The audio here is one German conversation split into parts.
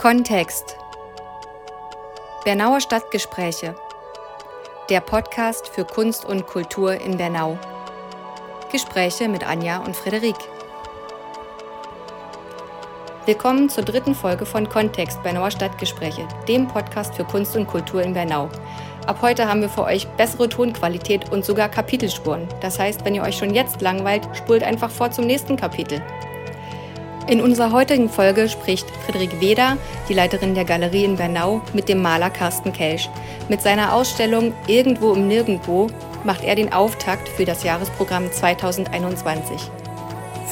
Kontext. Bernauer Stadtgespräche. Der Podcast für Kunst und Kultur in Bernau. Gespräche mit Anja und Frederik. Willkommen zur dritten Folge von Kontext Bernauer Stadtgespräche, dem Podcast für Kunst und Kultur in Bernau. Ab heute haben wir für euch bessere Tonqualität und sogar Kapitelspuren. Das heißt, wenn ihr euch schon jetzt langweilt, spult einfach vor zum nächsten Kapitel. In unserer heutigen Folge spricht Friederik Weder, die Leiterin der Galerie in Bernau, mit dem Maler Carsten Kelsch. Mit seiner Ausstellung Irgendwo im Nirgendwo macht er den Auftakt für das Jahresprogramm 2021.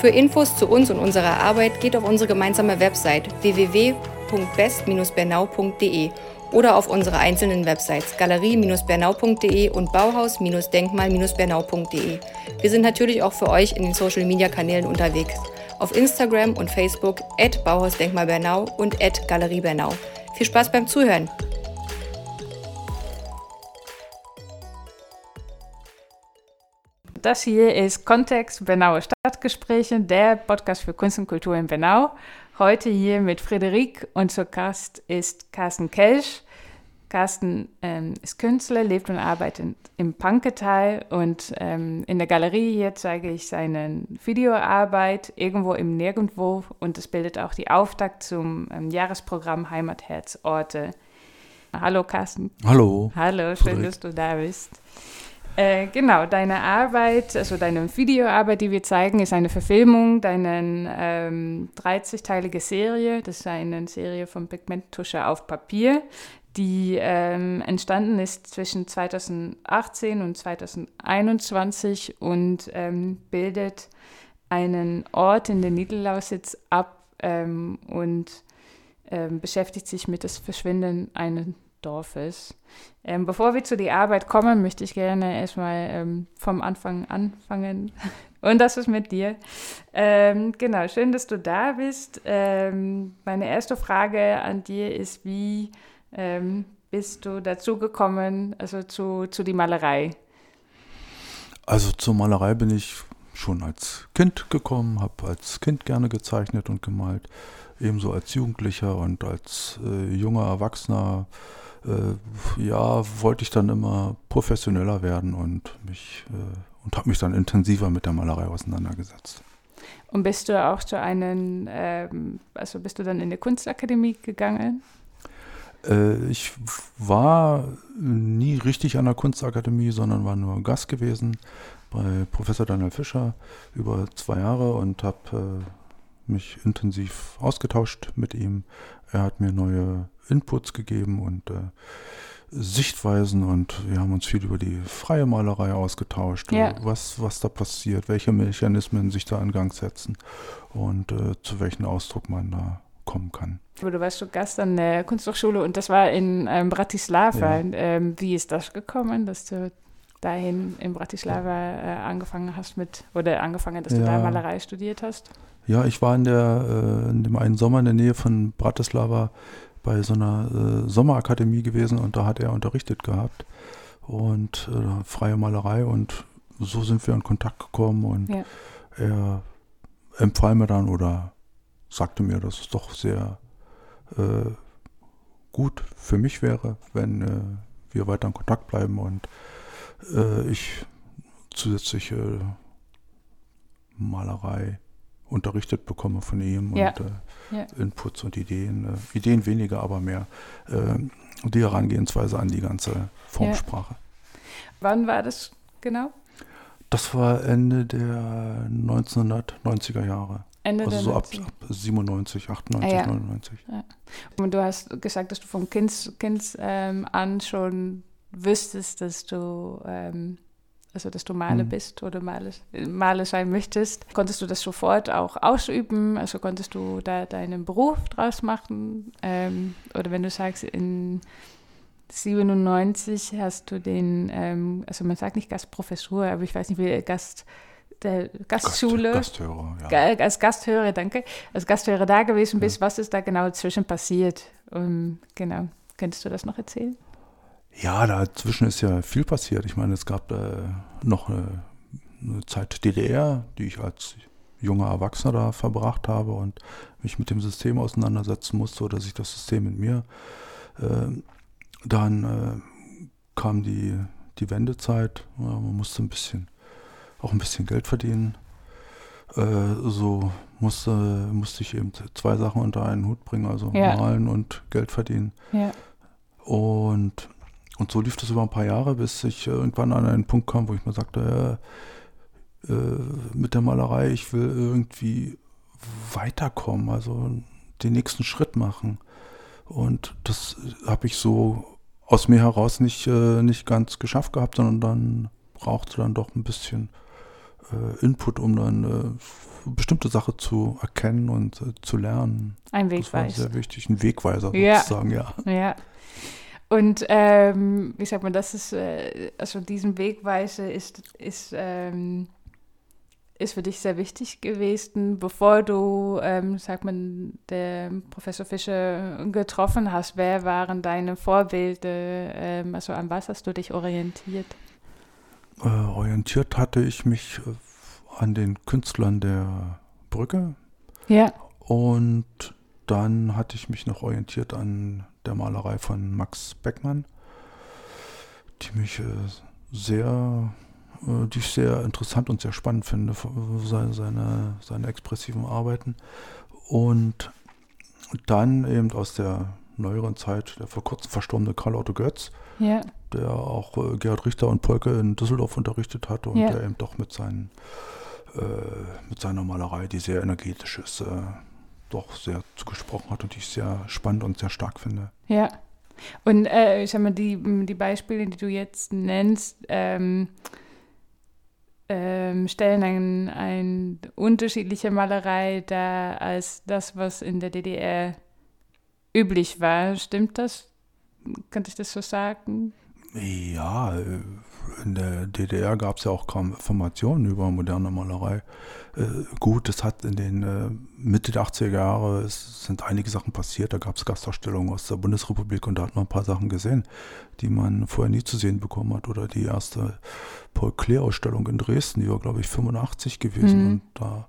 Für Infos zu uns und unserer Arbeit geht auf unsere gemeinsame Website www.best-bernau.de oder auf unsere einzelnen Websites galerie-bernau.de und bauhaus-denkmal-bernau.de. Wir sind natürlich auch für euch in den Social-Media-Kanälen unterwegs. Auf Instagram und Facebook at Bauhausdenkmal Bernau und at Galerie Bernau. Viel Spaß beim Zuhören! Das hier ist Kontext Bernauer Stadtgespräche, der Podcast für Kunst und Kultur in Bernau. Heute hier mit Frederik und zu Gast ist Carsten Kelsch. Carsten ähm, ist Künstler, lebt und arbeitet im Panketal und ähm, in der Galerie hier zeige ich seine Videoarbeit irgendwo im Nirgendwo und es bildet auch die Auftakt zum ähm, Jahresprogramm Heimatherzorte. Hallo Carsten. Hallo. Hallo, schön, Frederik. dass du da bist. Äh, genau, deine Arbeit, also deine Videoarbeit, die wir zeigen, ist eine Verfilmung deiner ähm, 30-teilige Serie. Das ist eine Serie von Pigmenttusche auf Papier, die ähm, entstanden ist zwischen 2018 und 2021 und ähm, bildet einen Ort in der Niederlausitz ab ähm, und ähm, beschäftigt sich mit das Verschwinden eines Dorfes. Ähm, bevor wir zu der Arbeit kommen, möchte ich gerne erstmal ähm, vom Anfang anfangen. Und das ist mit dir. Ähm, genau, schön, dass du da bist. Ähm, meine erste Frage an dir ist, wie ähm, bist du dazu gekommen, also zu, zu die Malerei? Also zur Malerei bin ich schon als Kind gekommen, habe als Kind gerne gezeichnet und gemalt, ebenso als Jugendlicher und als äh, junger Erwachsener äh, ja, wollte ich dann immer professioneller werden und mich äh, und habe mich dann intensiver mit der Malerei auseinandergesetzt. Und bist du auch zu einem, ähm, also bist du dann in die Kunstakademie gegangen? Äh, ich war nie richtig an der Kunstakademie, sondern war nur Gast gewesen bei Professor Daniel Fischer über zwei Jahre und habe äh, mich intensiv ausgetauscht mit ihm. Er hat mir neue Inputs gegeben und äh, Sichtweisen und wir haben uns viel über die freie Malerei ausgetauscht, ja. was, was da passiert, welche Mechanismen sich da in Gang setzen und äh, zu welchem Ausdruck man da kommen kann. Du warst schon Gast an der Kunsthochschule und das war in ähm, Bratislava. Ja. Ähm, wie ist das gekommen, dass du dahin in Bratislava äh, angefangen hast mit, oder angefangen, dass ja. du da Malerei studiert hast? Ja, ich war in, der, äh, in dem einen Sommer in der Nähe von Bratislava bei so einer äh, Sommerakademie gewesen und da hat er unterrichtet gehabt und äh, freie Malerei und so sind wir in Kontakt gekommen und ja. er empfahl mir dann oder sagte mir, dass es doch sehr äh, gut für mich wäre, wenn äh, wir weiter in Kontakt bleiben und äh, ich zusätzliche Malerei unterrichtet bekomme von ihm ja. und äh, ja. Inputs und Ideen, äh, Ideen weniger, aber mehr äh, die Herangehensweise an die ganze Formsprache. Ja. Wann war das genau? Das war Ende der 1990er Jahre. Ende also so ab, ab, 97, 98, ah, ja. 99. Ja. Und du hast gesagt, dass du vom Kind, kind ähm, an schon wüsstest, dass du ähm, also dass du Maler mhm. bist oder Maler, Maler sein möchtest. Konntest du das sofort auch ausüben? Also konntest du da deinen Beruf draus machen? Ähm, oder wenn du sagst, in 97 hast du den, ähm, also man sagt nicht Gastprofessur, aber ich weiß nicht, wie Gast, der Gastschule. Gast, Gasthörer, ja. Als Gasthörer, danke. Als Gasthörer da gewesen bist, ja. was ist da genau zwischen passiert? Um, genau. Könntest du das noch erzählen? Ja, dazwischen ist ja viel passiert. Ich meine, es gab äh, noch eine, eine, Zeit DDR, die ich als junger Erwachsener da verbracht habe und mich mit dem System auseinandersetzen musste oder sich das System mit mir. Äh, dann äh, kam die, die Wendezeit. Ja, man musste ein bisschen, auch ein bisschen Geld verdienen. Äh, so musste, musste ich eben zwei Sachen unter einen Hut bringen, also ja. malen und Geld verdienen. Ja. Und, und so lief das über ein paar Jahre, bis ich irgendwann an einen Punkt kam, wo ich mir sagte, äh, mit der Malerei, ich will irgendwie weiterkommen, also den nächsten Schritt machen. Und das habe ich so aus mir heraus nicht, äh, nicht ganz geschafft gehabt, sondern dann brauchte dann doch ein bisschen äh, Input, um dann äh, bestimmte Sache zu erkennen und äh, zu lernen. Ein Wegweiser. Das war sehr wichtig, ein Wegweiser ja. sozusagen, ja. Ja. Und ähm, wie sagt man, das ist, äh, also diesen Wegweiser ist, ist ähm, ist für dich sehr wichtig gewesen, bevor du, ähm, sagt man, der Professor Fischer getroffen hast? Wer waren deine Vorbilder? Ähm, also an was hast du dich orientiert? Äh, orientiert hatte ich mich äh, an den Künstlern der Brücke. Ja. Und dann hatte ich mich noch orientiert an der Malerei von Max Beckmann, die mich äh, sehr äh, die ich sehr interessant und sehr spannend finde, seine, seine, seine expressiven Arbeiten. Und dann eben aus der neueren Zeit der vor kurzem verstorbene Karl Otto Götz, ja. der auch äh, Gerhard Richter und Polke in Düsseldorf unterrichtet hat und ja. der eben doch mit, seinen, äh, mit seiner Malerei, die sehr energetisch ist, äh, doch sehr zugesprochen hat und die ich sehr spannend und sehr stark finde. Ja. Und äh, ich sag mal, die, die Beispiele, die du jetzt nennst, ähm, ähm, stellen ein, ein unterschiedliche Malerei dar als das, was in der DDR üblich war. Stimmt das? Könnte ich das so sagen? Ja, in der DDR gab es ja auch kaum Informationen über moderne Malerei. Äh, gut, es hat in den äh, Mitte der 80er Jahre es sind einige Sachen passiert. Da gab es Gastausstellungen aus der Bundesrepublik und da hat man ein paar Sachen gesehen, die man vorher nie zu sehen bekommen hat. Oder die erste Paul Klee-Ausstellung in Dresden, die war, glaube ich, 85 gewesen. Mhm. Und da,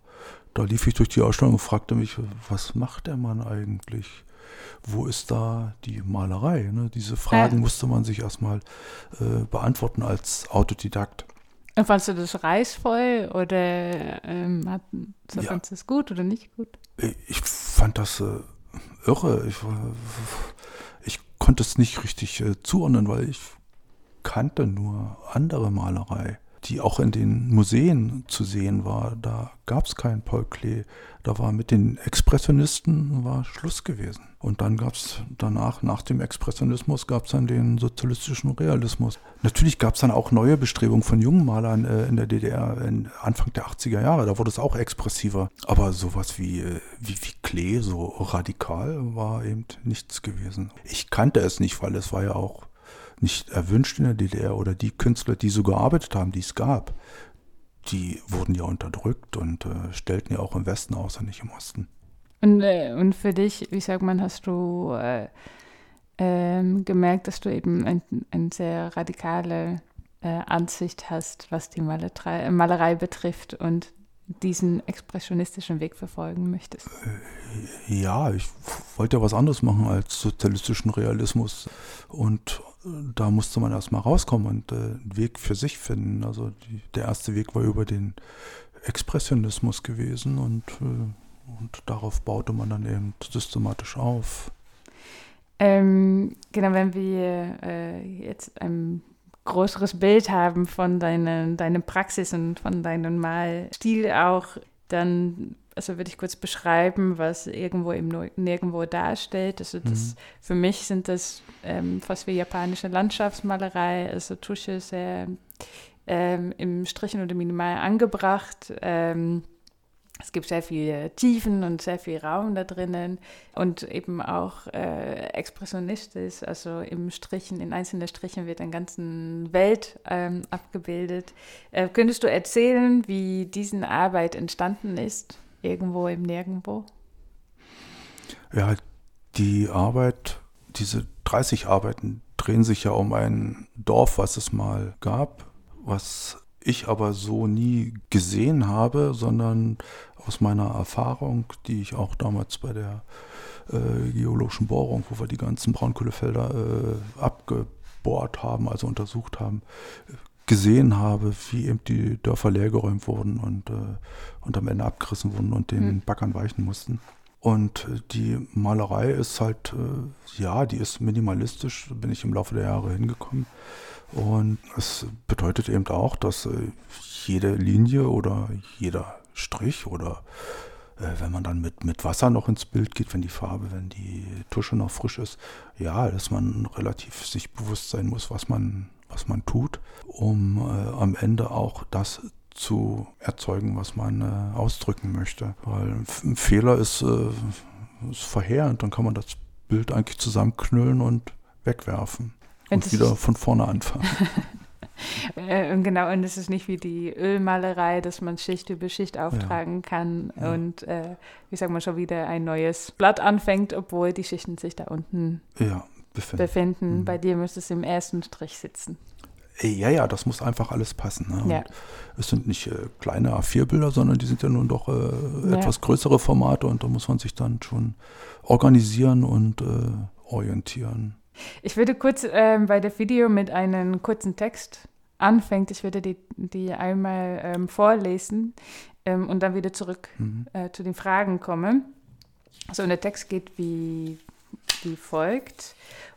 da lief ich durch die Ausstellung und fragte mich, was macht der Mann eigentlich? Wo ist da die Malerei? Ne? Diese Fragen ja. musste man sich erstmal äh, beantworten als Autodidakt. Und fandest du das reißvoll oder ähm, hat, so ja. fandest du das gut oder nicht gut? Ich fand das äh, irre. Ich, ich konnte es nicht richtig äh, zuordnen, weil ich kannte nur andere Malerei die auch in den Museen zu sehen war. Da gab es keinen Paul Klee. Da war mit den Expressionisten war Schluss gewesen. Und dann gab es danach, nach dem Expressionismus, gab es dann den sozialistischen Realismus. Natürlich gab es dann auch neue Bestrebungen von jungen Malern äh, in der DDR in Anfang der 80er Jahre. Da wurde es auch expressiver. Aber sowas wie, äh, wie, wie Klee, so radikal, war eben nichts gewesen. Ich kannte es nicht, weil es war ja auch nicht erwünscht in der DDR oder die Künstler, die so gearbeitet haben, die es gab, die wurden ja unterdrückt und äh, stellten ja auch im Westen aus und nicht im Osten. Und, äh, und für dich, wie sagt man, hast du äh, ähm, gemerkt, dass du eben eine ein sehr radikale äh, Ansicht hast, was die Malerei, Malerei betrifft und diesen expressionistischen Weg verfolgen möchtest? Äh, ja, ich wollte ja was anderes machen als sozialistischen Realismus und da musste man erstmal rauskommen und äh, einen Weg für sich finden. Also die, der erste Weg war über den Expressionismus gewesen und, äh, und darauf baute man dann eben systematisch auf. Ähm, genau, wenn wir äh, jetzt ein größeres Bild haben von deiner deine Praxis und von deinem Malstil auch, dann also würde ich kurz beschreiben, was irgendwo im Nirgendwo darstellt. Also das, mhm. für mich sind das ähm, fast wie japanische Landschaftsmalerei, also Tusche sehr ähm, im Strichen oder minimal angebracht. Ähm, es gibt sehr viele Tiefen und sehr viel Raum da drinnen und eben auch äh, expressionistisch, also im Strichen, in einzelnen Strichen wird eine ganze Welt ähm, abgebildet. Äh, könntest du erzählen, wie diese Arbeit entstanden ist, irgendwo im Nirgendwo? Ja, die Arbeit, diese 30 Arbeiten drehen sich ja um ein Dorf, was es mal gab, was ich aber so nie gesehen habe, sondern aus meiner Erfahrung, die ich auch damals bei der äh, geologischen Bohrung, wo wir die ganzen Braunkohlefelder äh, abgebohrt haben, also untersucht haben, gesehen habe, wie eben die Dörfer leergeräumt wurden und, äh, und am Ende abgerissen wurden und den mhm. Backern weichen mussten. Und die Malerei ist halt, äh, ja, die ist minimalistisch, bin ich im Laufe der Jahre hingekommen. Und es bedeutet eben auch, dass äh, jede Linie oder jeder Strich oder äh, wenn man dann mit, mit Wasser noch ins Bild geht, wenn die Farbe, wenn die Tusche noch frisch ist, ja, dass man relativ sich bewusst sein muss, was man, was man tut, um äh, am Ende auch das zu erzeugen, was man äh, ausdrücken möchte. Weil ein Fehler ist, äh, ist verheerend, dann kann man das Bild eigentlich zusammenknüllen und wegwerfen und, und wieder von vorne anfangen. Äh, und genau, und es ist nicht wie die Ölmalerei, dass man Schicht über Schicht auftragen ja. kann ja. und, äh, wie sagen wir, schon wieder ein neues Blatt anfängt, obwohl die Schichten sich da unten ja, befinden. befinden. Mhm. Bei dir müsste es im ersten Strich sitzen. Ja, ja, das muss einfach alles passen. Ne? Ja. Es sind nicht äh, kleine A4-Bilder, sondern die sind ja nun doch äh, etwas größere Formate und da muss man sich dann schon organisieren und äh, orientieren. Ich würde kurz ähm, bei der Video mit einem kurzen Text anfangen. Ich würde die, die einmal ähm, vorlesen ähm, und dann wieder zurück mhm. Äh, zu den Fragen kommen. So, und der Text geht wie, wie folgt.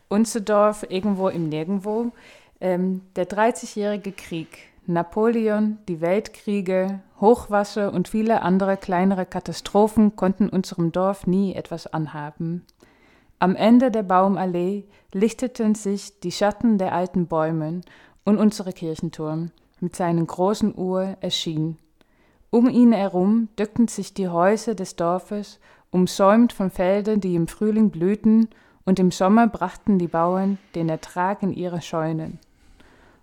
Unser Dorf irgendwo im Nirgendwo ähm, der 30-jährige Krieg, Napoleon, die Weltkriege, Hochwasser und viele andere kleinere Katastrophen konnten unserem Dorf nie etwas anhaben. Am Ende der Baumallee lichteten sich die Schatten der alten Bäume und unser Kirchenturm mit seinen großen Uhr erschien. Um ihn herum dückten sich die Häuser des Dorfes, umsäumt von Feldern, die im Frühling blühten, und im Sommer brachten die Bauern den Ertrag in ihre Scheunen.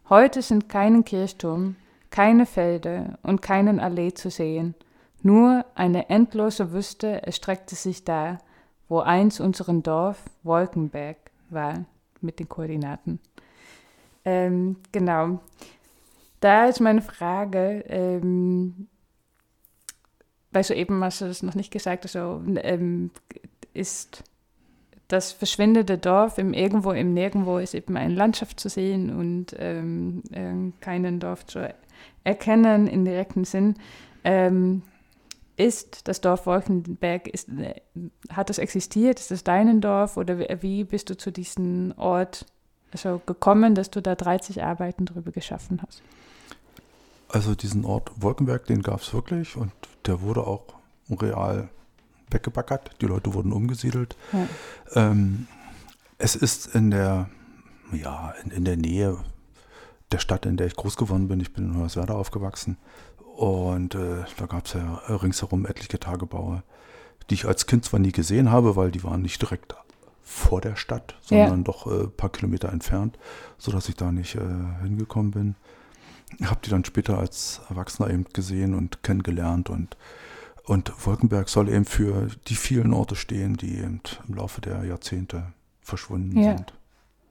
Heute sind keinen Kirchturm, keine Felder und keinen Allee zu sehen, nur eine endlose Wüste erstreckte sich da, wo einst unserem Dorf Wolkenberg war, mit den Koordinaten. Ähm, genau. Da ist meine Frage, ähm, weil so eben hast du das noch nicht gesagt, also ähm, ist das verschwindende Dorf im Irgendwo, im Nirgendwo ist eben eine Landschaft zu sehen und ähm, äh, keinen Dorf zu erkennen im direkten Sinn. Ähm, ist das Dorf Wolkenberg, ist, äh, hat das existiert? Ist das dein Dorf oder wie bist du zu diesem Ort also gekommen, dass du da 30 Arbeiten drüber geschaffen hast? Also diesen Ort Wolkenberg, den gab es wirklich und der wurde auch real weggebackert, die Leute wurden umgesiedelt. Ja. Ähm, es ist in der, ja, in, in, der Nähe der Stadt, in der ich groß geworden bin. Ich bin in Hoyerswerda aufgewachsen. Und äh, da gab es ja ringsherum etliche Tagebaue, die ich als Kind zwar nie gesehen habe, weil die waren nicht direkt vor der Stadt, sondern ja. doch ein äh, paar Kilometer entfernt, sodass ich da nicht äh, hingekommen bin. Habe die dann später als Erwachsener eben gesehen und kennengelernt und und Wolkenberg soll eben für die vielen Orte stehen, die eben im Laufe der Jahrzehnte verschwunden ja. sind.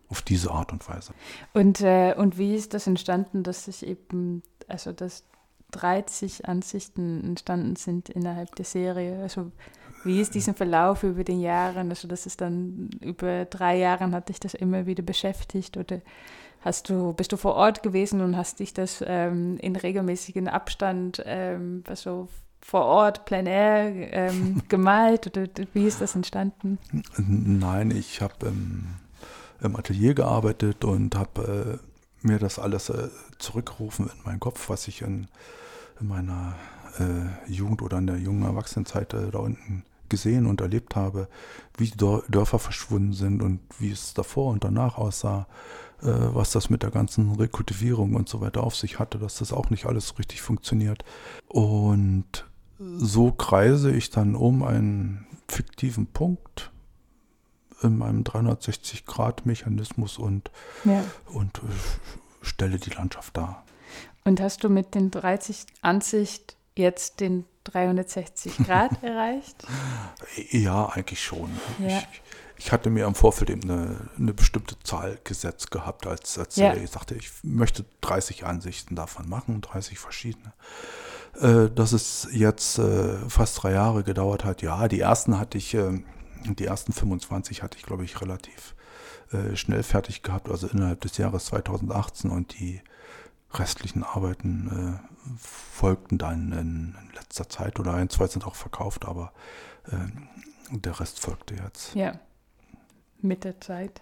Auf diese Art und Weise. Und, äh, und wie ist das entstanden, dass sich eben, also dass 30 Ansichten entstanden sind innerhalb der Serie? Also wie ist diesen Verlauf über den Jahren? Also das ist dann über drei Jahre hat dich das immer wieder beschäftigt oder hast du, bist du vor Ort gewesen und hast dich das ähm, in regelmäßigen Abstand ähm, also vor Ort, plein air ähm, gemalt oder wie ist das entstanden? Nein, ich habe ähm, im Atelier gearbeitet und habe äh, mir das alles äh, zurückgerufen in meinen Kopf, was ich in, in meiner äh, Jugend oder in der jungen Erwachsenenzeit äh, da unten gesehen und erlebt habe, wie die Dörfer verschwunden sind und wie es davor und danach aussah, äh, was das mit der ganzen Rekultivierung und so weiter auf sich hatte, dass das auch nicht alles richtig funktioniert. Und so kreise ich dann um einen fiktiven Punkt in meinem 360-Grad-Mechanismus und, ja. und äh, stelle die Landschaft dar. Und hast du mit den 30 Ansicht jetzt den 360 Grad erreicht? Ja, eigentlich schon. Ja. Ich, ich, hatte mir im Vorfeld eben eine, eine bestimmte Zahl gesetzt gehabt, als, als ja. ich sagte, ich möchte 30 Ansichten davon machen, 30 verschiedene. Äh, dass es jetzt äh, fast drei Jahre gedauert hat. Ja, die ersten hatte ich, äh, die ersten 25 hatte ich, glaube ich, relativ äh, schnell fertig gehabt, also innerhalb des Jahres 2018 und die restlichen Arbeiten folgten dann in, letzter Zeit oder ein, zwei sind auch verkauft, aber äh, der Rest folgte jetzt. Ja, mit der Zeit.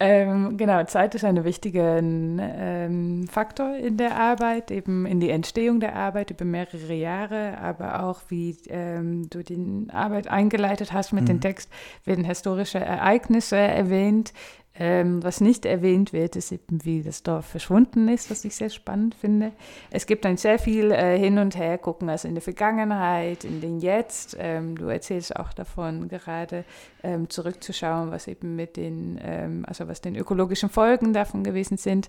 Ähm, genau, Zeit ist ein wichtiger ähm, Faktor in der Arbeit, eben in die Entstehung der Arbeit über mehrere Jahre, aber auch wie ähm, du die Arbeit eingeleitet hast mit mhm. dem Text, werden historische Ereignisse erwähnt, ähm, was nicht erwähnt wird, ist eben, wie das Dorf verschwunden ist, was ich sehr spannend finde. Es gibt ein sehr viel äh, Hin- und Hergucken, also in der Vergangenheit, in den Jetzt. Ähm, du erzählst auch davon, gerade ähm, zurückzuschauen, was eben mit den, ähm, also was den ökologischen Folgen davon gewesen sind,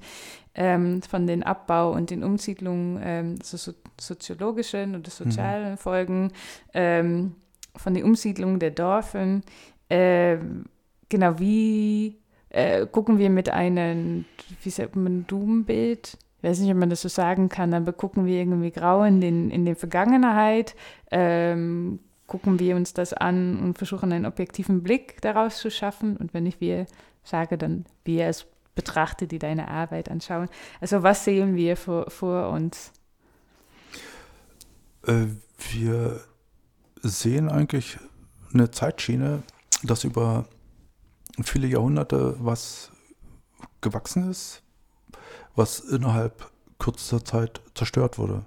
ähm, von den Abbau- und den Umsiedlungen, also so soziologischen oder sozialen mhm. Folgen, von der Umsiedlung der Dörfern. genau, wie äh, gucken wir mit einem, wie sagt man, Doom-Bild, ich weiß nicht, ob man das so sagen kann, aber gucken wir irgendwie grau in den, in der Vergangenheit, ähm, gucken wir uns das an und versuchen einen objektiven Blick daraus zu schaffen. Und wenn ich wir sage, dann wir als Betrachter, die deine Arbeit anschauen. Also was sehen wir vor, vor uns? Äh, wir sehen eigentlich eine Zeitschiene, dass über viele Jahrhunderte was gewachsen ist, was innerhalb kürzester Zeit zerstört wurde.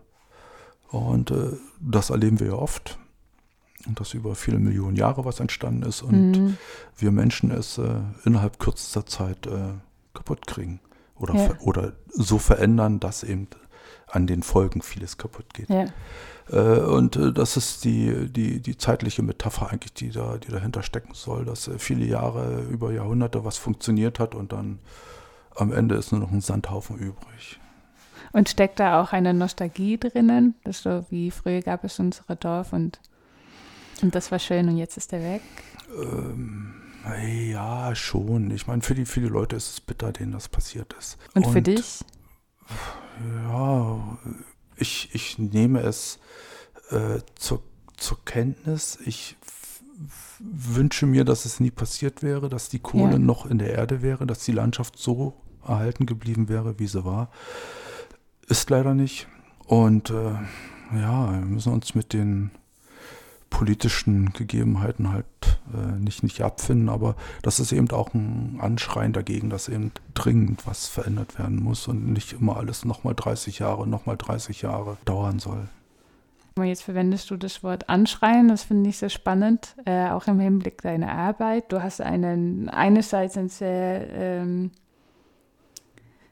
Und äh, das erleben wir ja oft. Und dass über viele Millionen Jahre was entstanden ist und mhm. wir Menschen es äh, innerhalb kürzester Zeit äh, kaputt kriegen. Oder, ja. oder so verändern, dass eben an den Folgen vieles kaputt geht. Ja. Äh, und äh, das ist die, die, die zeitliche Metapher eigentlich, die, da, die dahinter stecken soll, dass äh, viele Jahre, über Jahrhunderte was funktioniert hat und dann am Ende ist nur noch ein Sandhaufen übrig. Und steckt da auch eine Nostalgie drinnen? Das so wie früher gab es unsere Dorf und, und das war schön und jetzt ist er weg? Ähm, ja, schon. Ich meine, für die, für die Leute ist es bitter, denen das passiert ist. Und, und für dich? Ja, ich, ich nehme es äh, zur, zur Kenntnis. Ich wünsche mir, dass es nie passiert wäre, dass die Kohle ja. noch in der Erde wäre, dass die Landschaft so erhalten geblieben wäre, wie sie war. Ist leider nicht. Und äh, ja, wir müssen uns mit den politischen Gegebenheiten halt äh, nicht, nicht abfinden, aber das ist eben auch ein Anschreien dagegen, dass eben dringend was verändert werden muss und nicht immer alles nochmal 30 Jahre, nochmal 30 Jahre dauern soll. Jetzt verwendest du das Wort Anschreien, das finde ich sehr spannend, äh, auch im Hinblick deiner Arbeit. Du hast einen, einerseits ein sehr, ähm,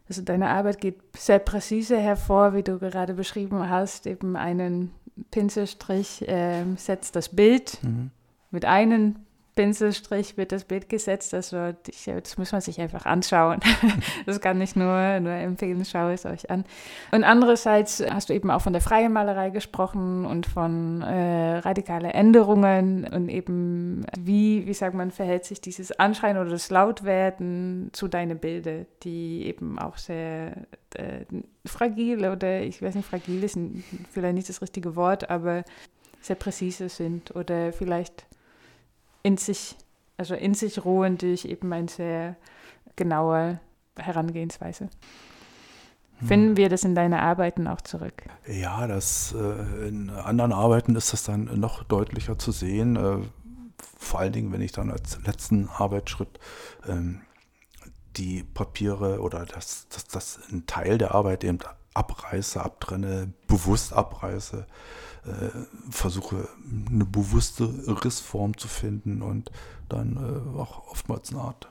also deine Arbeit geht sehr präzise hervor, wie du gerade beschrieben hast, eben einen Pinselstrich äh, setzt das Bild mhm. mit einem Pinselstrich wird das Bild gesetzt. Also das muss man sich einfach anschauen. das kann ich nur, nur empfehlen, schaue es euch an. Und andererseits hast du eben auch von der freien Malerei gesprochen und von äh, radikalen Änderungen und eben wie, wie sagt man, verhält sich dieses Anschreien oder das Lautwerden zu deinen Bildern, die eben auch sehr äh, fragil oder ich weiß nicht, fragil ist vielleicht nicht das richtige Wort, aber sehr präzise sind oder vielleicht in sich, also in sich ruhen durch eben eine sehr genaue Herangehensweise. Hm. Finden wir das in deinen Arbeiten auch zurück? Ja, das äh, in anderen Arbeiten ist das dann noch deutlicher zu sehen. Äh, vor allen Dingen, wenn ich dann als letzten Arbeitsschritt ähm, die Papiere oder das, das, das ein Teil der Arbeit eben abreiße, abtrenne, bewusst abreiße, versuche eine bewusste Rissform zu finden und dann äh, auch oftmals eine Art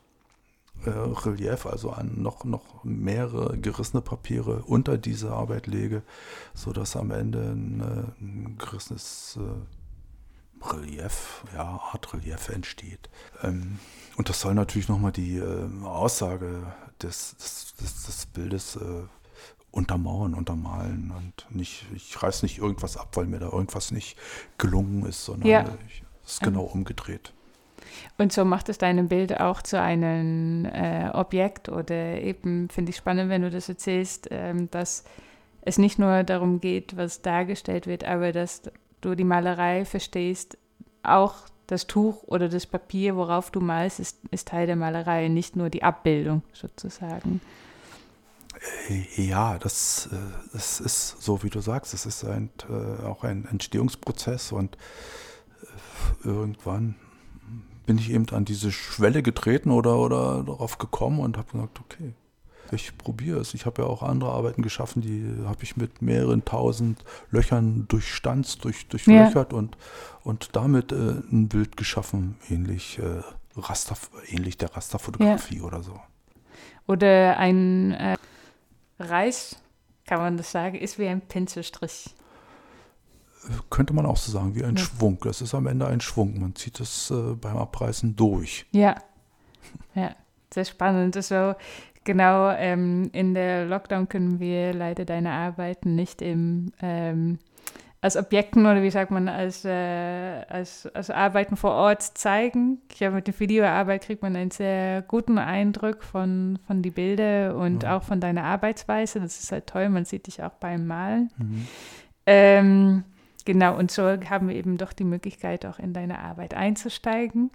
äh, Relief, also an noch, noch mehrere gerissene Papiere unter diese Arbeit lege, sodass am Ende ein, äh, ein gerissenes äh, Relief, ja, Art Relief entsteht. Ähm, und das soll natürlich nochmal die äh, Aussage des, des, des, des Bildes äh, untermauern, untermalen und nicht, ich reiß nicht irgendwas ab, weil mir da irgendwas nicht gelungen ist, sondern ja. es ist genau umgedreht. Und so macht es dein Bild auch zu einem äh, Objekt oder eben, finde ich spannend, wenn du das erzählst, ähm, dass es nicht nur darum geht, was dargestellt wird, aber dass du die Malerei verstehst, auch das Tuch oder das Papier, worauf du malst, ist, ist Teil der Malerei, nicht nur die Abbildung sozusagen. Äh, ja, das, äh, das ist so, wie du sagst, es ist ein, äh, auch ein Entstehungsprozess und irgendwann bin ich eben an diese Schwelle getreten oder, oder darauf gekommen und habe gesagt, okay, ich probiere es. Ich habe ja auch andere Arbeiten geschaffen, die habe ich mit mehreren tausend Löchern durchstanzt, durch, durchlöchert ja. und, und damit äh, ein Bild geschaffen, ähnlich, äh, Raster, ähnlich der Rasterfotografie ja. oder so. Oder ein äh, Reis, kann man das sagen, ist wie ein Pinselstrich. Könnte man auch so sagen, wie ein ja. Schwung. Das ist am Ende ein Schwung. Man zieht es äh, beim Abreißen durch. Ja, ja, sehr spannend. Also genau, ähm, in der Lockdown können wir leider deine Arbeiten nicht im ähm, als Objekten oder wie sagt man, als, äh, als, als Arbeiten vor Ort zeigen. Ich glaube, mit der Videoarbeit kriegt man einen sehr guten Eindruck von, von die Bilder und ja. auch von deiner Arbeitsweise. Das ist halt toll, man sieht dich auch beim Malen. Mhm. Ähm, genau, und so haben wir eben doch die Möglichkeit, auch in deine Arbeit einzusteigen.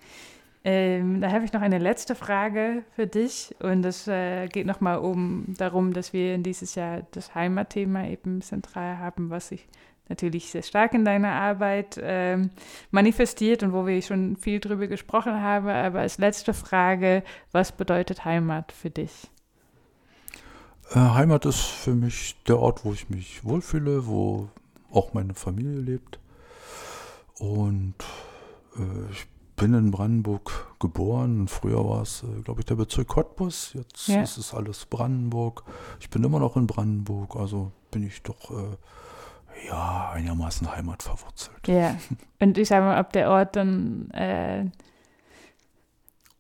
Ähm, da habe ich noch eine letzte Frage für dich und das äh, geht nochmal um darum, dass wir dieses Jahr das Heimatthema eben zentral haben, was ich natürlich sehr stark in deiner Arbeit ähm, manifestiert und wo wir schon viel drüber gesprochen haben. Aber als letzte Frage, was bedeutet Heimat für dich? Äh, Heimat ist für mich der Ort, wo ich mich wohlfühle, wo auch meine Familie lebt. Und äh, ich bin in Brandenburg geboren. Früher war es, äh, glaube ich, der Bezirk Cottbus. Jetzt ja. ist es alles Brandenburg. Ich bin immer noch in Brandenburg, also bin ich doch äh, ja, einigermaßen Heimat verwurzelt. Ja, und ich sage mal, ob der Ort dann, äh,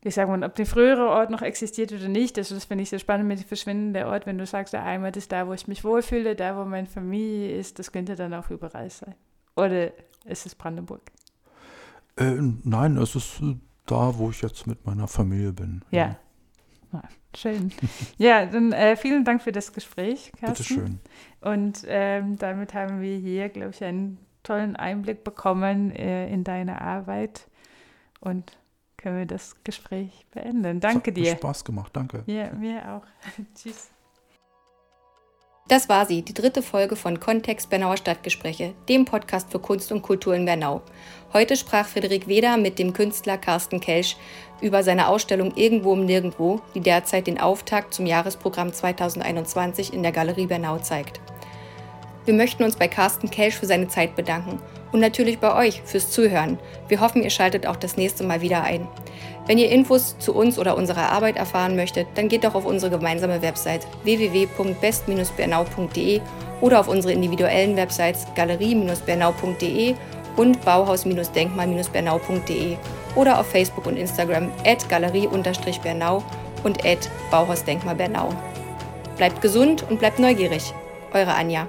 ich sage mal, ob der frühere Ort noch existiert oder nicht, also das finde ich sehr spannend mit dem Verschwinden der Ort, wenn du sagst, der Heimat ist da, wo ich mich wohlfühle, da, wo meine Familie ist, das könnte dann auch überall sein. Oder ist es Brandenburg? Äh, nein, es ist äh, da, wo ich jetzt mit meiner Familie bin. Ja. ja. Schön. ja, dann äh, vielen Dank für das Gespräch, Carsten. Bitte schön. Und ähm, damit haben wir hier, glaube ich, einen tollen Einblick bekommen äh, in deine Arbeit und können wir das Gespräch beenden. Danke dir. Hat Spaß gemacht, danke. Ja, mir auch. Tschüss. Das war sie, die dritte Folge von Kontext Bernauer Stadtgespräche, dem Podcast für Kunst und Kultur in Bernau. Heute sprach Friederik Weder mit dem Künstler Carsten Kelsch über seine Ausstellung Irgendwo um Nirgendwo, die derzeit den Auftakt zum Jahresprogramm 2021 in der Galerie Bernau zeigt. Wir möchten uns bei Carsten Kelsch für seine Zeit bedanken und natürlich bei euch fürs Zuhören. Wir hoffen, ihr schaltet auch das nächste Mal wieder ein. Wenn ihr Infos zu uns oder unserer Arbeit erfahren möchtet, dann geht doch auf unsere gemeinsame Website www.best-bernau.de oder auf unsere individuellen Websites galerie-bernau.de und bauhaus-denkmal-bernau.de oder auf Facebook und Instagram at galerie-bernau und at Bauhausdenkmal Bernau. Bleibt gesund und bleibt neugierig. Eure Anja.